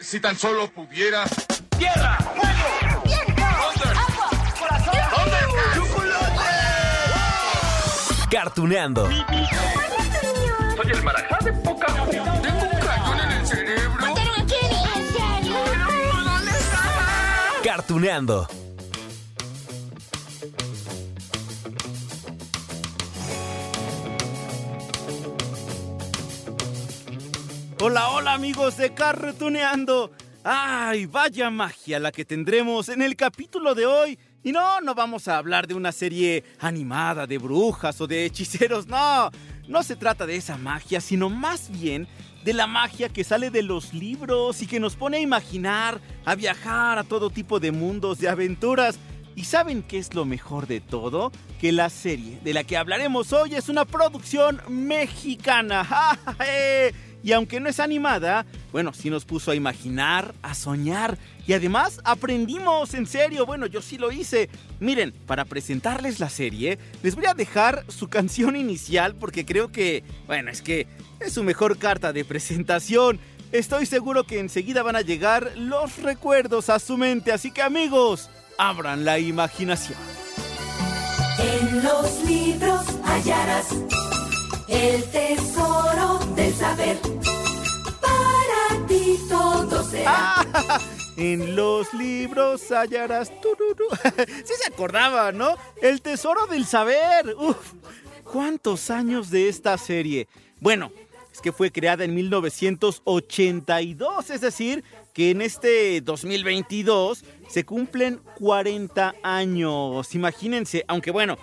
Si tan solo pudiera. ¡Tierra! ¡Fuego! ¡Viento! ¡Agua! ¡Corazón! ¡Chocolate! Cartuneando. Soy el marajá de poca Tengo un cañón en el cerebro. ¿En serio? ¿Dónde está? Cartuneando. Hola, hola amigos de Cartuneando. Ay, vaya magia la que tendremos en el capítulo de hoy. Y no, no vamos a hablar de una serie animada de brujas o de hechiceros, no. No se trata de esa magia, sino más bien de la magia que sale de los libros y que nos pone a imaginar, a viajar a todo tipo de mundos, de aventuras. ¿Y saben qué es lo mejor de todo? Que la serie de la que hablaremos hoy es una producción mexicana. ¡Ja, ja, eh! Y aunque no es animada, bueno, sí nos puso a imaginar, a soñar y además aprendimos en serio. Bueno, yo sí lo hice. Miren, para presentarles la serie, les voy a dejar su canción inicial porque creo que, bueno, es que es su mejor carta de presentación. Estoy seguro que enseguida van a llegar los recuerdos a su mente, así que amigos, abran la imaginación. En los libros hallarás el tesoro del saber. Para ti todo será. Ah, en los libros hallarás. tururú. Sí se acordaba, ¿no? El tesoro del saber. Uf, ¿cuántos años de esta serie? Bueno, es que fue creada en 1982, es decir, que en este 2022 se cumplen 40 años. Imagínense, aunque bueno,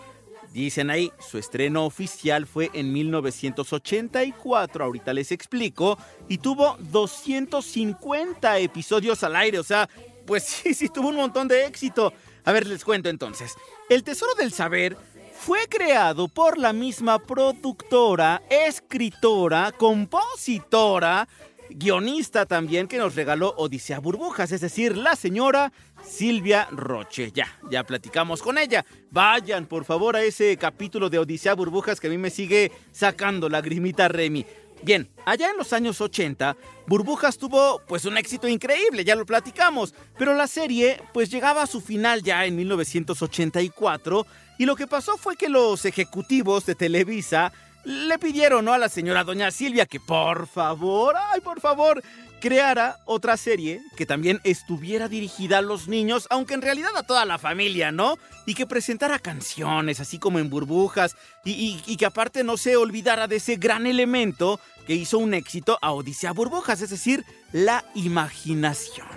Dicen ahí, su estreno oficial fue en 1984, ahorita les explico, y tuvo 250 episodios al aire, o sea, pues sí, sí, tuvo un montón de éxito. A ver, les cuento entonces. El Tesoro del Saber fue creado por la misma productora, escritora, compositora, guionista también que nos regaló Odisea Burbujas, es decir, la señora Silvia Roche. Ya, ya platicamos con ella. Vayan, por favor, a ese capítulo de Odisea Burbujas que a mí me sigue sacando lagrimita Remy. Bien, allá en los años 80, Burbujas tuvo pues un éxito increíble, ya lo platicamos, pero la serie pues llegaba a su final ya en 1984 y lo que pasó fue que los ejecutivos de Televisa le pidieron ¿no? a la señora doña Silvia que por favor, ay por favor, creara otra serie que también estuviera dirigida a los niños, aunque en realidad a toda la familia, ¿no? Y que presentara canciones, así como en burbujas, y, y- y que aparte no se olvidara de ese gran elemento que hizo un éxito a Odisea Burbujas, es decir, la imaginación.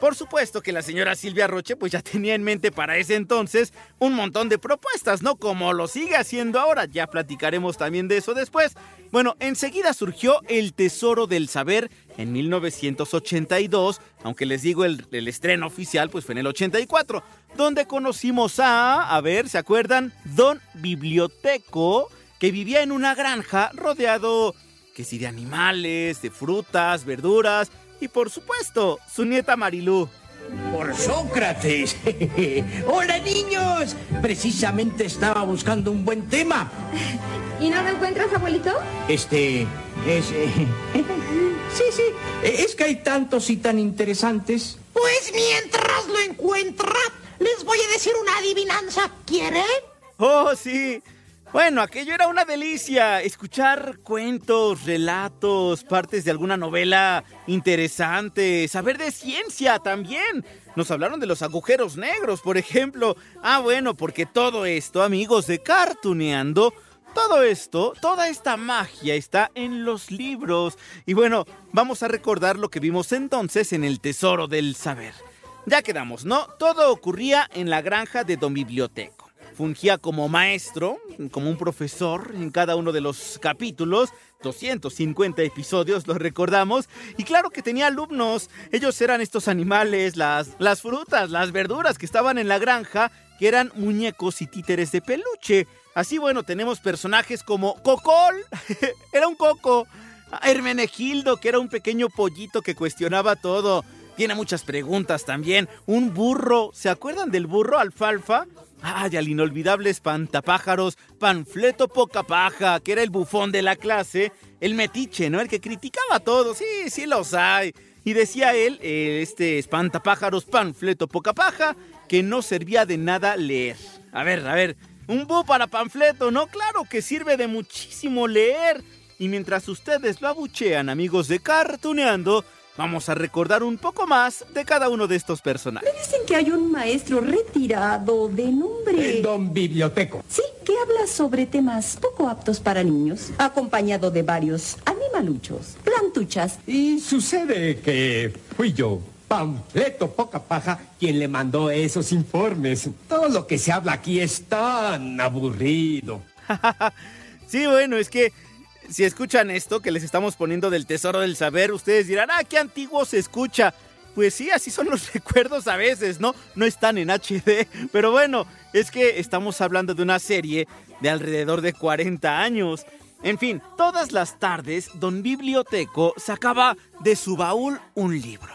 Por supuesto que la señora Silvia Roche pues ya tenía en mente para ese entonces un montón de propuestas, ¿no? Como lo sigue haciendo ahora, ya platicaremos también de eso después. Bueno, enseguida surgió El Tesoro del Saber en 1982, aunque les digo el, estreno oficial pues fue en el 84, donde conocimos a, a ver, ¿se acuerdan? Don Biblioteco, que vivía en una granja rodeado, que sí, de animales, de frutas, verduras y por supuesto, su nieta Marilú. Por Sócrates. Hola niños. Precisamente estaba buscando un buen tema. ¿Y no lo encuentras, abuelito? Este es... eh, sí, sí. Es que hay tantos y tan interesantes. Pues mientras lo encuentra, les voy a decir una adivinanza. ¿Quieren? Oh, sí. Bueno, aquello era una delicia. Escuchar cuentos, relatos, partes de alguna novela interesante, saber de ciencia también. Nos hablaron de los agujeros negros, por ejemplo. Ah, bueno, porque todo esto, amigos de Cartuneando, todo esto, toda esta magia está en los libros. Y bueno, vamos a recordar lo que vimos entonces en el Tesoro del Saber. Ya quedamos, ¿no? Todo ocurría en la granja de Don Biblioteco fungía como maestro, como un profesor en cada uno de los capítulos. 250 episodios, lo recordamos. Y claro que tenía alumnos. Ellos eran estos animales, las, las frutas, las verduras que estaban en la granja, que eran muñecos y títeres de peluche. Así, bueno, tenemos personajes como Cocol, era un coco. Hermenegildo, que era un pequeño pollito que cuestionaba todo. Tiene muchas preguntas también. Un burro, ¿se acuerdan del burro alfalfa? Ay, al inolvidable espantapájaros, panfleto poca paja, que era el bufón de la clase, el metiche, ¿no? El que criticaba a todos, sí, sí los hay. Y decía él, eh, este espantapájaros panfleto poca paja, que no servía de nada leer. A ver, a ver, un bu para panfleto, ¿no? Claro que sirve de muchísimo leer. Y mientras ustedes lo abuchean, amigos de Cartuneando, vamos a recordar un poco más de cada uno de estos personajes. Me dicen que hay un maestro retirado de nombre... Don Biblioteco. Sí, que habla sobre temas poco aptos para niños, acompañado de varios animaluchos, plantuchas. Y sucede que fui yo, Panfleto Poca Paja, quien le mandó esos informes. Todo lo que se habla aquí es tan aburrido. sí, bueno, es que si escuchan esto que les estamos poniendo del tesoro del saber, ustedes dirán, ah, qué antiguo se escucha. Pues sí, así son los recuerdos a veces, ¿no? No están en HD, pero bueno, es que estamos hablando de una serie de alrededor de 40 años. En fin, todas las tardes, don Biblioteco sacaba de su baúl un libro.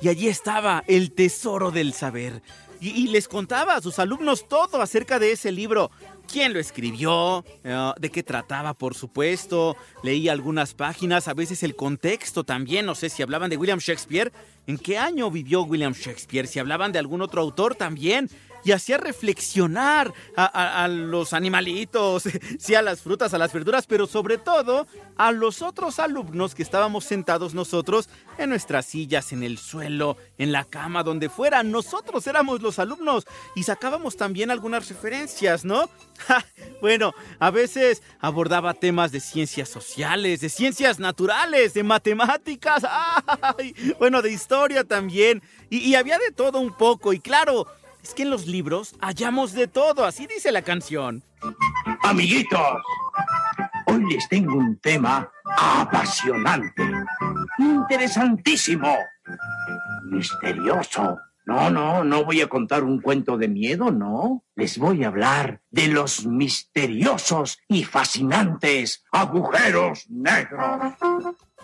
Y allí estaba el tesoro del saber. Y, les contaba a sus alumnos todo acerca de ese libro. ¿Quién lo escribió? Eh, ¿De qué trataba, por supuesto? Leí algunas páginas, a veces el contexto también. No sé si hablaban de William Shakespeare. ¿En qué año vivió William Shakespeare? Si hablaban de algún otro autor también y hacía reflexionar a, los animalitos, sí a las frutas, a las verduras, pero sobre todo a los otros alumnos que estábamos sentados nosotros en nuestras sillas, en el suelo, en la cama, donde fuera. Nosotros éramos los alumnos y sacábamos también algunas referencias, ¿no? bueno, a veces abordaba temas de ciencias sociales, de ciencias naturales, de matemáticas, bueno, de historia también. y había de todo un poco y claro, es que en los libros hallamos de todo, así dice la canción. Amiguitos, hoy les tengo un tema apasionante, interesantísimo, misterioso. No, no, no voy a contar un cuento de miedo, no. Les voy a hablar de los misteriosos y fascinantes agujeros negros.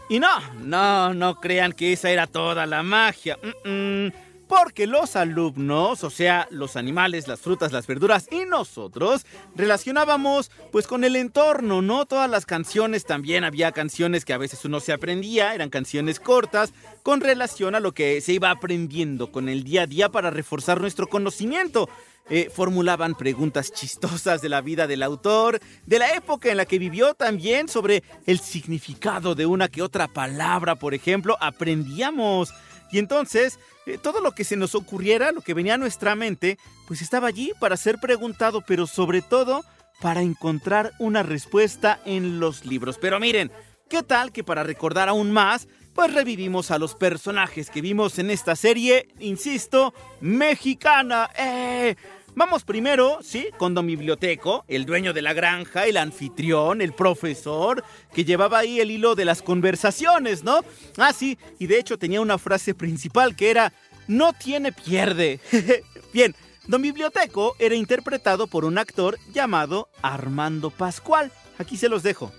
Y no, no, no crean que esa era toda la magia. Mm, mm porque los alumnos, o sea, los animales, las frutas, las verduras y nosotros relacionábamos pues con el entorno, ¿no? Todas las canciones también había canciones que a veces uno se aprendía, eran canciones cortas con relación a lo que se iba aprendiendo con el día a día para reforzar nuestro conocimiento. Eh, formulaban preguntas chistosas de la vida del autor, de la época en la que vivió también, sobre el significado de una que otra palabra, por ejemplo, aprendíamos. Y entonces eh, todo lo que se nos ocurriera, lo que venía a nuestra mente, pues estaba allí para ser preguntado, pero sobre todo para encontrar una respuesta en los libros. Pero miren, ¿qué tal que para recordar aún más, pues revivimos a los personajes que vimos en esta serie, insisto, mexicana? ¡Eh! Vamos primero, sí, con Don Biblioteco, el dueño de la granja, el anfitrión, el profesor, que llevaba ahí el hilo de las conversaciones, ¿no? Ah, sí, y de hecho tenía una frase principal que era, no tiene pierde. Bien, Don Biblioteco era interpretado por un actor llamado Armando Pascual. Aquí se los dejo.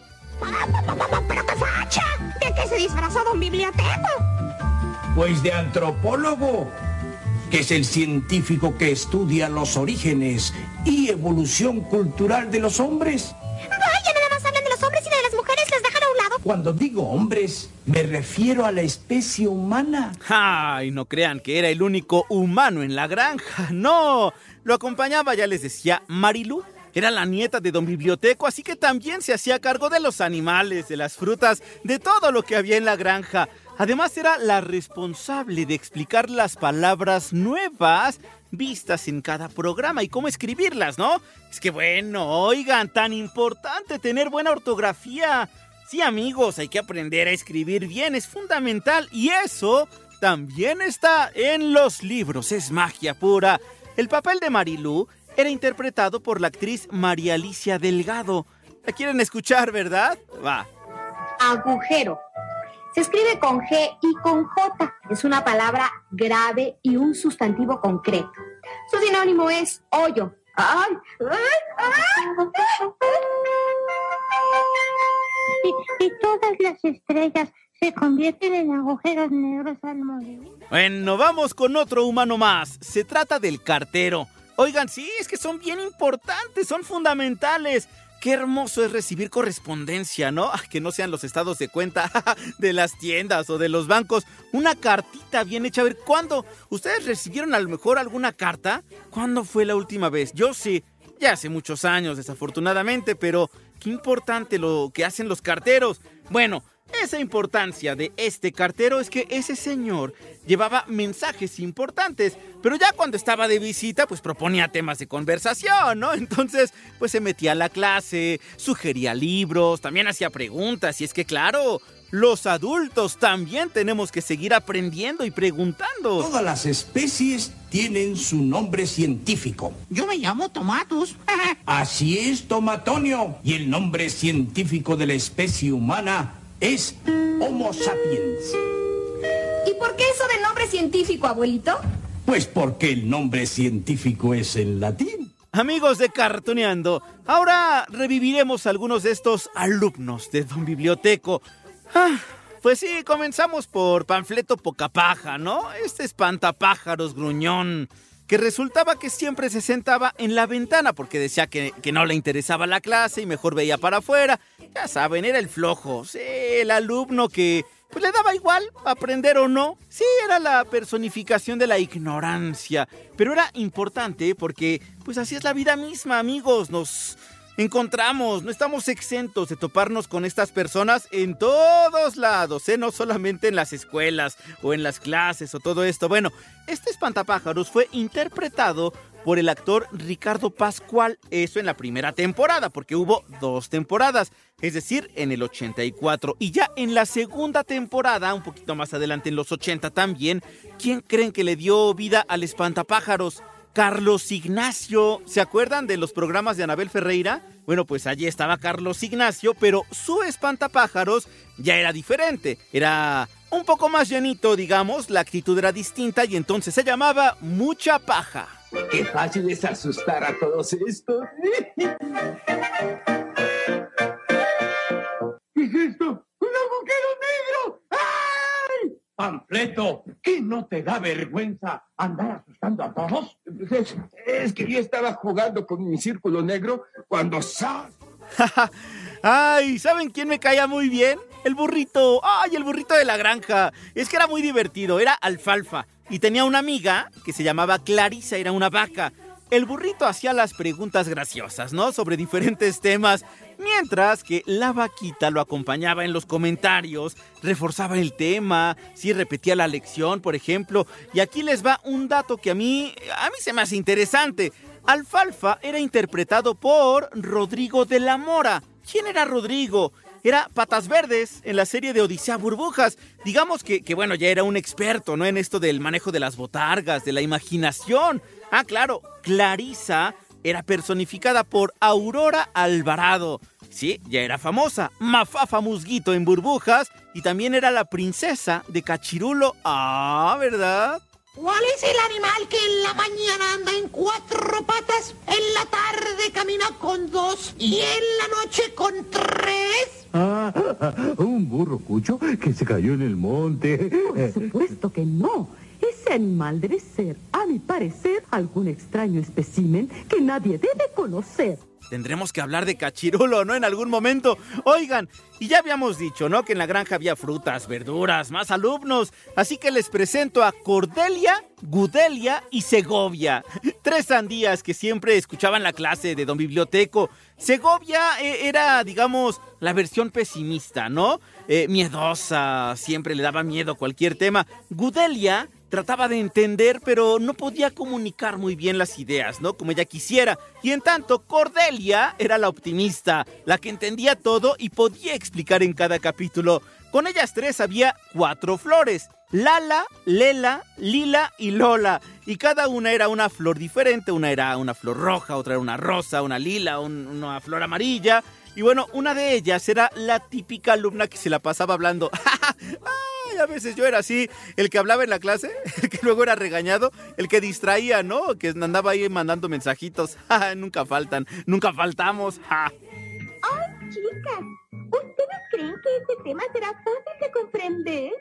¿Pero qué facha? ¿De qué se disfrazó Don Biblioteco? Pues de antropólogo que es el científico que estudia los orígenes y evolución cultural de los hombres. Vaya, nada más hablan de los hombres y de las mujeres, les dejan a un lado. Cuando digo hombres, me refiero a la especie humana. Ay, no crean que era el único humano en la granja. No, lo acompañaba, ya les decía, Marilú. Era la nieta de don Biblioteco, así que también se hacía cargo de los animales, de las frutas, de todo lo que había en la granja. Además era la responsable de explicar las palabras nuevas vistas en cada programa y cómo escribirlas, ¿no? Es que bueno, oigan, tan importante tener buena ortografía. Sí, amigos, hay que aprender a escribir bien, es fundamental y eso también está en los libros, es magia pura. El papel de Marilú era interpretado por la actriz María Alicia Delgado. ¿La quieren escuchar, verdad? Va. Agujero. Se escribe con G y con J. Es una palabra grave y un sustantivo concreto. Su sinónimo es hoyo. ¡Ay! Y, todas las estrellas se convierten en agujeros negros al morir. Bueno, vamos con otro humano más. Se trata del cartero. Oigan, sí, es que son bien importantes, son fundamentales. Qué hermoso es recibir correspondencia, ¿no? Que no sean los estados de cuenta de las tiendas o de los bancos. Una cartita bien hecha. A ver, ¿cuándo? ¿Ustedes recibieron a lo mejor alguna carta? ¿Cuándo fue la última vez? Yo sí. Ya hace muchos años, desafortunadamente, pero qué importante lo que hacen los carteros. Bueno, esa importancia de este cartero es que ese señor llevaba mensajes importantes, pero ya cuando estaba de visita, pues proponía temas de conversación, ¿no? Entonces, pues se metía a la clase, sugería libros, también hacía preguntas, y es que claro, los adultos también tenemos que seguir aprendiendo y preguntando. Todas las especies tienen su nombre científico. Yo me llamo Tomatus. Así es, Tomatonio. Y el nombre científico de la especie humana es Homo sapiens. ¿Y por qué eso del nombre científico, abuelito? Pues porque el nombre científico es en latín. Amigos de Cartoneando, ahora reviviremos algunos de estos alumnos de Don Biblioteco. Ah, pues sí, comenzamos por Panfleto Pocapaja, ¿no? Este espantapájaros gruñón, que resultaba que siempre se sentaba en la ventana porque decía que, que no le interesaba la clase y mejor veía para afuera. Ya saben, era el flojo, el alumno que pues le daba igual aprender o no. Sí, era la personificación de la ignorancia, pero era importante porque pues así es la vida misma, amigos, nos encontramos, no estamos exentos de toparnos con estas personas en todos lados, ¿eh? no solamente en las escuelas o en las clases o todo esto. Bueno, este espantapájaros fue interpretado por el actor Ricardo Pascual, eso en la primera temporada, porque hubo dos temporadas, es decir, en el 84. Y ya en la segunda temporada, un poquito más adelante en los 80 también, ¿quién creen que le dio vida al espantapájaros? Carlos Ignacio. ¿Se acuerdan de los programas de Anabel Ferreira? Bueno, pues allí estaba Carlos Ignacio, pero su espantapájaros ya era diferente. Era un poco más llenito, digamos, la actitud era distinta y entonces se llamaba Mucha Paja. Qué fácil es asustar a todos estos. ¿Qué es esto? ¡Un agujero negro! ¡Ay! Panfleto, ¿qué no te da vergüenza andar asustando a todos? Es, es que yo estaba jugando con mi círculo negro cuando ¡zas! Ay, ¿saben quién me caía muy bien? El burrito. Ay, el burrito de la granja. Es que era muy divertido, era alfalfa. Y tenía una amiga que se llamaba Clarisa, era una vaca. El burrito hacía las preguntas graciosas, ¿no? Sobre diferentes temas, mientras que la vaquita lo acompañaba en los comentarios, reforzaba el tema, sí repetía la lección, por ejemplo. Y aquí les va un dato que a mí, a mí se me hace interesante. Alfalfa era interpretado por Rodrigo de la Mora. ¿Quién era Rodrigo? Era Patas Verdes en la serie de Odisea Burbujas. Digamos que, que, bueno, ya era un experto, ¿no? En esto del manejo de las botargas, de la imaginación. Ah, claro, Clarisa era personificada por Aurora Alvarado. Sí, ya era famosa. Mafafa Musguito en Burbujas. Y también era la princesa de Cachirulo. Ah, ¿verdad? ¿Cuál es el animal que en la mañana anda en cuatro patas, en la tarde camina con dos y en la noche con tres? Ah, un burro cucho que se cayó en el monte. Por supuesto que no. Ese animal debe ser, a mi parecer, algún extraño espécimen que nadie debe conocer. Tendremos que hablar de cachirulo, ¿no? En algún momento. Oigan, y ya habíamos dicho, ¿no? Que en la granja había frutas, verduras, más alumnos. Así que les presento a Cordelia, Gudelia y Segovia. Tres sandías que siempre escuchaban la clase de Don Biblioteco. Segovia eh, era, digamos, la versión pesimista, ¿no? Eh, miedosa, siempre le daba miedo cualquier tema. Gudelia trataba de entender, pero no podía comunicar muy bien las ideas, ¿no? Como ella quisiera. Y en tanto, Cordelia era la optimista, la que entendía todo y podía explicar en cada capítulo. Con ellas tres había cuatro flores. Lala, Lela, Lila y Lola. Y cada una era una flor diferente. Una era una flor roja, otra era una rosa, una lila, un, una flor amarilla. Y bueno, una de ellas era la típica alumna que se la pasaba hablando. Ay, a veces yo era así, el que hablaba en la clase, el que luego era regañado, el que distraía, ¿no? Que andaba ahí mandando mensajitos. nunca faltan, nunca faltamos. ¡Ay, chicas! ¿Ustedes creen que este tema será fácil de comprender?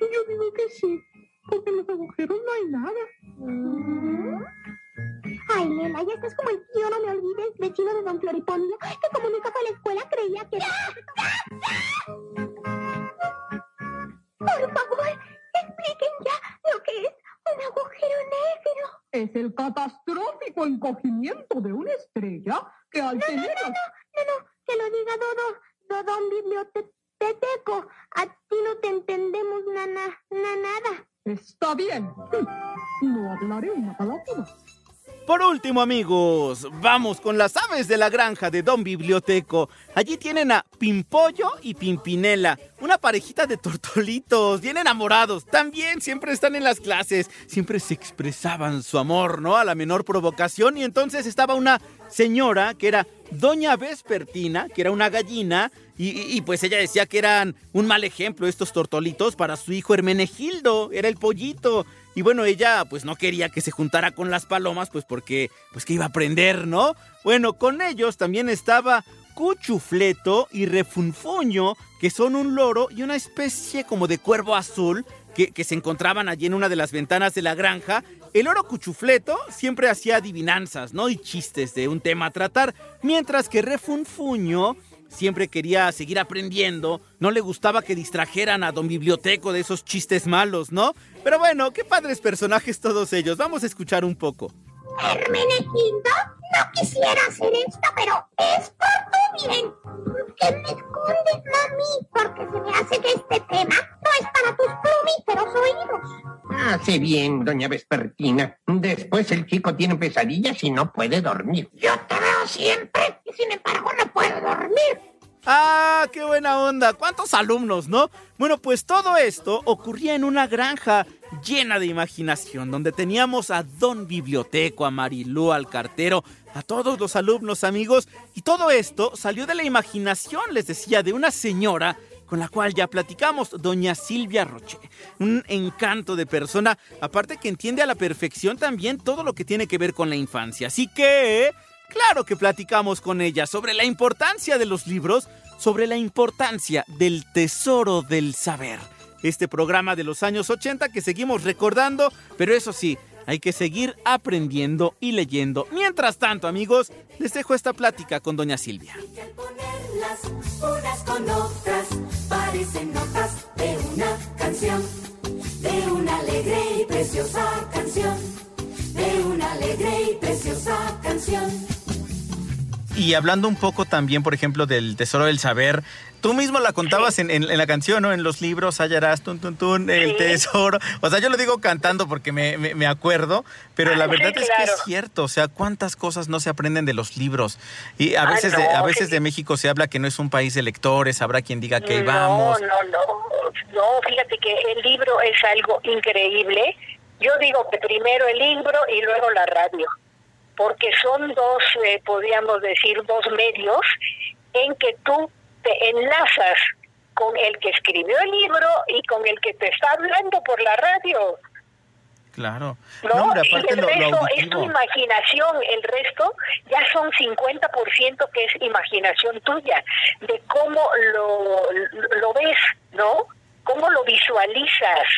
Yo digo que sí, porque en los agujeros no hay nada. ¿Mm? Ay, nena, ya estás como el tío, no me olvides, vecino de don Floripondio, que como nunca fue a la escuela creía que... Por favor, expliquen ya lo que es un agujero negro. Es el catastrófico encogimiento de una estrella que al No, tener... no, no, no, no, que lo diga Dodo, Dodón biblioteco. A ti no te entendemos, nana, na, nada. Está bien. No hablaré una palabra. Por último, amigos, vamos con las aves de la granja de Don Biblioteco. Allí tienen a Pimpollo y Pimpinela, una parejita de tortolitos, bien enamorados. También siempre están en las clases, siempre se expresaban su amor, ¿no? A la menor provocación. Y entonces estaba una señora que era Doña Vespertina, que era una gallina, y, y- y, pues ella decía que eran un mal ejemplo estos tortolitos para su hijo Hermenegildo, era el pollito. Y bueno, ella pues no quería que se juntara con las palomas, pues porque pues que iba a aprender, ¿no? Bueno, con ellos también estaba Cuchufleto y Refunfuño, que son un loro y una especie como de cuervo azul que, se encontraban allí en una de las ventanas de la granja. El loro Cuchufleto siempre hacía adivinanzas, ¿no? Y chistes de un tema a tratar, mientras que Refunfuño siempre quería seguir aprendiendo, no le gustaba que distrajeran a don Biblioteco de esos chistes malos, ¿no? Pero bueno, qué padres personajes todos ellos, vamos a escuchar un poco. Hermenegildo, no quisiera hacer esto, pero es por tu bien. ¿Qué me escondes, mami? Porque se me hace que este tema no es para tus plumíferos oídos. Hace bien, doña Vespertina. Después el chico tiene pesadillas y no puede dormir. Yo te veo siempre y sin embargo no puedo dormir. ¡Ah, qué buena onda! ¿Cuántos alumnos, no? Bueno, pues todo esto ocurría en una granja llena de imaginación, donde teníamos a Don Biblioteco, a Marilú, al cartero, a todos los alumnos, amigos, y todo esto salió de la imaginación, les decía, de una señora con la cual ya platicamos, doña Silvia Roche. Un encanto de persona, aparte que entiende a la perfección también todo lo que tiene que ver con la infancia. Así que, claro que platicamos con ella sobre la importancia de los libros, sobre la importancia del tesoro del saber. Este programa de los años 80 que seguimos recordando, pero eso sí, hay que seguir aprendiendo y leyendo. Mientras tanto, amigos, les dejo esta plática con doña Silvia. Las unas con otras parecen notas de una canción, de una y preciosa canción, de una alegre y preciosa canción. Y hablando un poco también, por ejemplo, del tesoro del saber, tú mismo la contabas en, en- en la canción, ¿no? En los libros, hallarás, tun, tun, tun, el tesoro. O sea, yo lo digo cantando porque me, me- me acuerdo, pero la Ah, verdad sí, es que es cierto. O sea, cuántas cosas no se aprenden de los libros. Y a Ah, veces, de, a veces de México se habla que no es un país de lectores, habrá quien diga que ahí no, vamos. No, no, no, fíjate que el libro es algo increíble. Yo digo que primero el libro y luego la radio, porque son dos, eh, podríamos decir, dos medios en que tú te enlazas con el que escribió el libro y con el que te está hablando por la radio. Claro. ¿no? No, hombre, y aparte el lo, lo resto es tu imaginación, el resto ya son 50% que es imaginación tuya, de cómo lo, lo ves, ¿no? Cómo lo visualizas.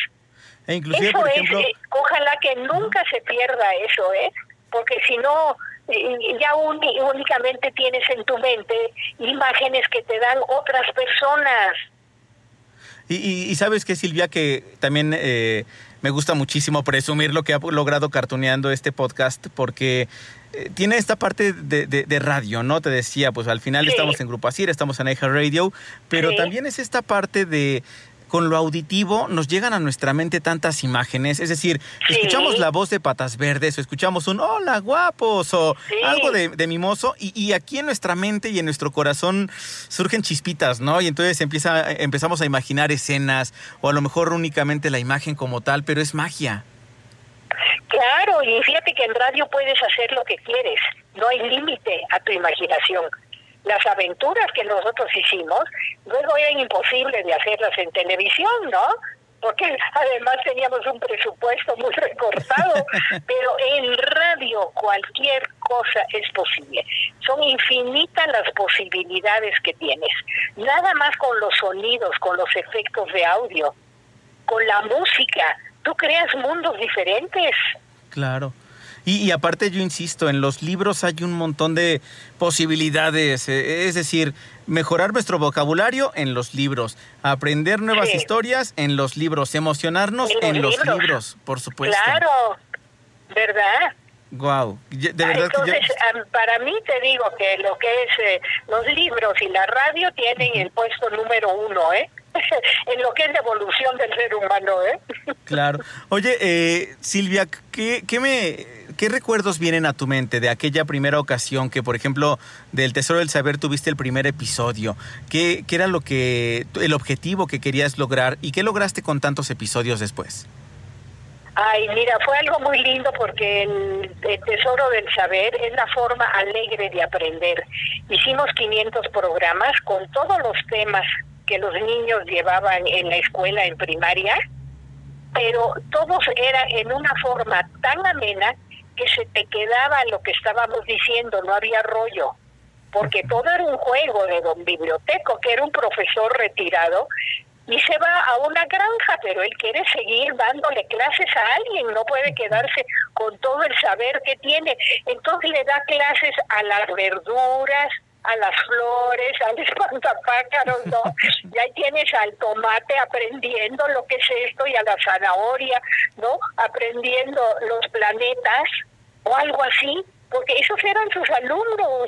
E inclusive, eso por es, ejemplo... eh, ojalá que nunca se pierda eso, ¿eh? Porque si no, eh, ya únicamente tienes en tu mente imágenes que te dan otras personas. Y, y- y sabes que Silvia, que también eh, me gusta muchísimo presumir lo que ha logrado cartoneando este podcast, porque eh, tiene esta parte de, de- de radio, ¿no? Te decía, pues al final estamos en Grupo Asir, estamos en Eja Radio, pero Sí. también es esta parte de con lo auditivo nos llegan a nuestra mente tantas imágenes, es decir, escuchamos la voz de Patas Verdes o escuchamos un hola guapos o algo de, de mimoso y, y aquí en nuestra mente y en nuestro corazón surgen chispitas, ¿no? Y entonces empieza, empezamos a imaginar escenas o a lo mejor únicamente la imagen como tal, pero es magia. Claro, y fíjate que en radio puedes hacer lo que quieres, no hay límite a tu imaginación. Las aventuras que nosotros hicimos, luego eran imposibles de hacerlas en televisión, ¿no? Porque además teníamos un presupuesto muy recortado, pero en radio cualquier cosa es posible. Son infinitas las posibilidades que tienes. Nada más con los sonidos, con los efectos de audio, con la música, tú creas mundos diferentes. Claro. Y, y aparte yo insisto, en los libros hay un montón de posibilidades, eh, es decir, mejorar nuestro vocabulario en los libros, aprender nuevas Sí. historias en los libros, emocionarnos En en los libros. libros, por supuesto. Claro, ¿verdad? Wow, de verdad que yo... Entonces, para mí te digo que lo que es eh, los libros y la radio tienen el puesto número uno, ¿eh? en lo que es la evolución del ser humano, ¿eh? Claro. Oye, eh, Silvia, ¿qué, qué me, ¿qué recuerdos vienen a tu mente de aquella primera ocasión que, por ejemplo, del Tesoro del Saber tuviste el primer episodio? ¿Qué, qué era lo que, el objetivo que querías lograr y qué lograste con tantos episodios después? Ay, mira, fue algo muy lindo porque el, el tesoro del saber es la forma alegre de aprender. Hicimos 500 programas con todos los temas que los niños llevaban en la escuela en primaria, pero todos eran en una forma tan amena que se te quedaba lo que estábamos diciendo, no había rollo, porque todo era un juego de don biblioteco, que era un profesor retirado, y se va a una granja, pero él quiere seguir dándole clases a alguien, no puede quedarse con todo el saber que tiene. Entonces le da clases a las verduras, a las flores, al espantapájaros, ¿no? Y ahí tienes al tomate aprendiendo lo que es esto y a la zanahoria, ¿no? Aprendiendo los planetas o algo así, porque esos eran sus alumnos.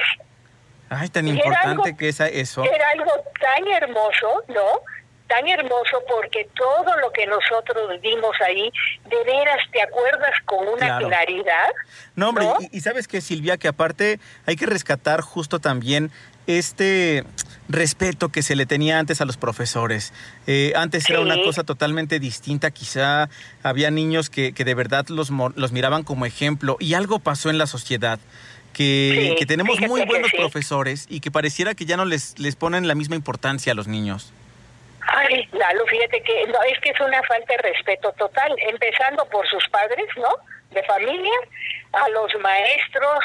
Ay, tan importante algo- que es eso. Era algo tan hermoso, ¿no? Tan hermoso porque todo lo que nosotros vimos ahí, de veras te acuerdas con una Claro. claridad. No, hombre, ¿no? Y, y sabes que Silvia, que aparte hay que rescatar justo también este respeto que se le tenía antes a los profesores. Eh, antes era una cosa totalmente distinta, quizá había niños que, que de verdad los, los miraban como ejemplo y algo pasó en la sociedad. Que, Sí, que tenemos muy buenos sí. profesores y que pareciera que ya no les, les ponen la misma importancia a los niños. Ay, Lalo, fíjate que no, es que es una falta de respeto total, empezando por sus padres, ¿no? De familia, a los maestros,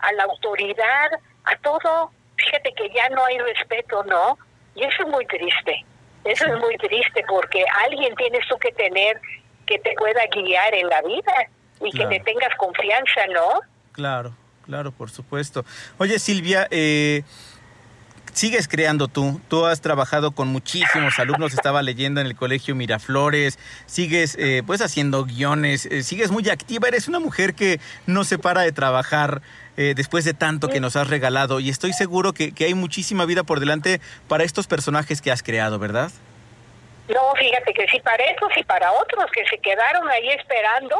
a la autoridad, a todo. Fíjate que ya no hay respeto, ¿no? Y eso es muy triste. Eso es muy triste porque alguien tienes tú que tener que te pueda guiar en la vida y Claro. que te tengas confianza, ¿no? Claro, claro, por supuesto. Oye, Silvia, eh, sigues creando tú. Tú has trabajado con muchísimos alumnos, estaba leyendo en el colegio Miraflores, sigues eh, pues haciendo guiones, eh, sigues muy activa, eres una mujer que no se para de trabajar. eh, después de tanto que nos has regalado y estoy seguro que, hay muchísima vida por delante para estos personajes que has creado, ¿verdad? No, fíjate que sí para estos y para otros que se quedaron ahí esperando,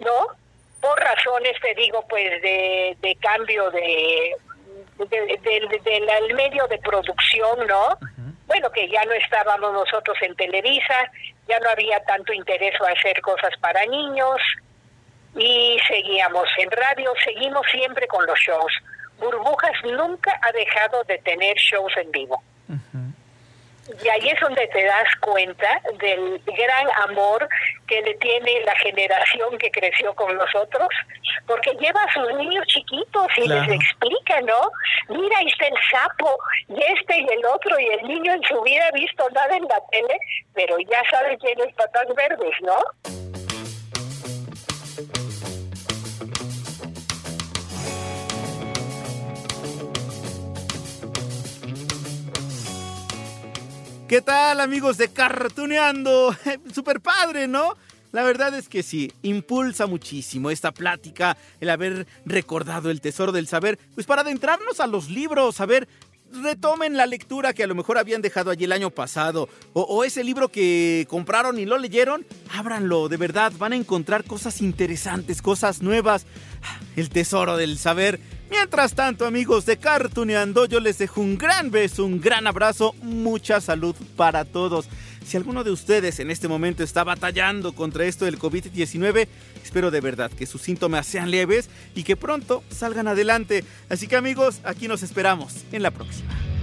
¿no? Por razones, te digo, pues de, de cambio de, de- de- de- del medio de producción, ¿no? Bueno, que ya no estábamos nosotros en Televisa, ya no había tanto interés a hacer cosas para niños y seguíamos en radio, seguimos siempre con los shows. Burbujas nunca ha dejado de tener shows en vivo. Y ahí es donde te das cuenta del gran amor que le tiene la generación que creció con nosotros, porque lleva a sus niños chiquitos y Claro. les explica, ¿no? Mira, ahí está el sapo, y este y el otro, y el niño en su vida ha visto nada en la tele, pero ya sabe quién es patas verdes, ¿no? ¿Qué tal amigos de Cartuneando? Super padre, ¿no? La verdad es que sí, impulsa muchísimo esta plática, el haber recordado el tesoro del saber, pues para adentrarnos a los libros, a ver, retomen la lectura que a lo mejor habían dejado allí el año pasado, o, o ese libro que compraron y lo leyeron, ábranlo, de verdad, van a encontrar cosas interesantes, cosas nuevas, el tesoro del saber. Mientras tanto, amigos de Cartuneando, yo les dejo un gran beso, un gran abrazo, mucha salud para todos. Si alguno de ustedes en este momento está batallando contra esto del COVID-19, espero de verdad que sus síntomas sean leves y que pronto salgan adelante. Así que amigos, aquí nos esperamos en la próxima.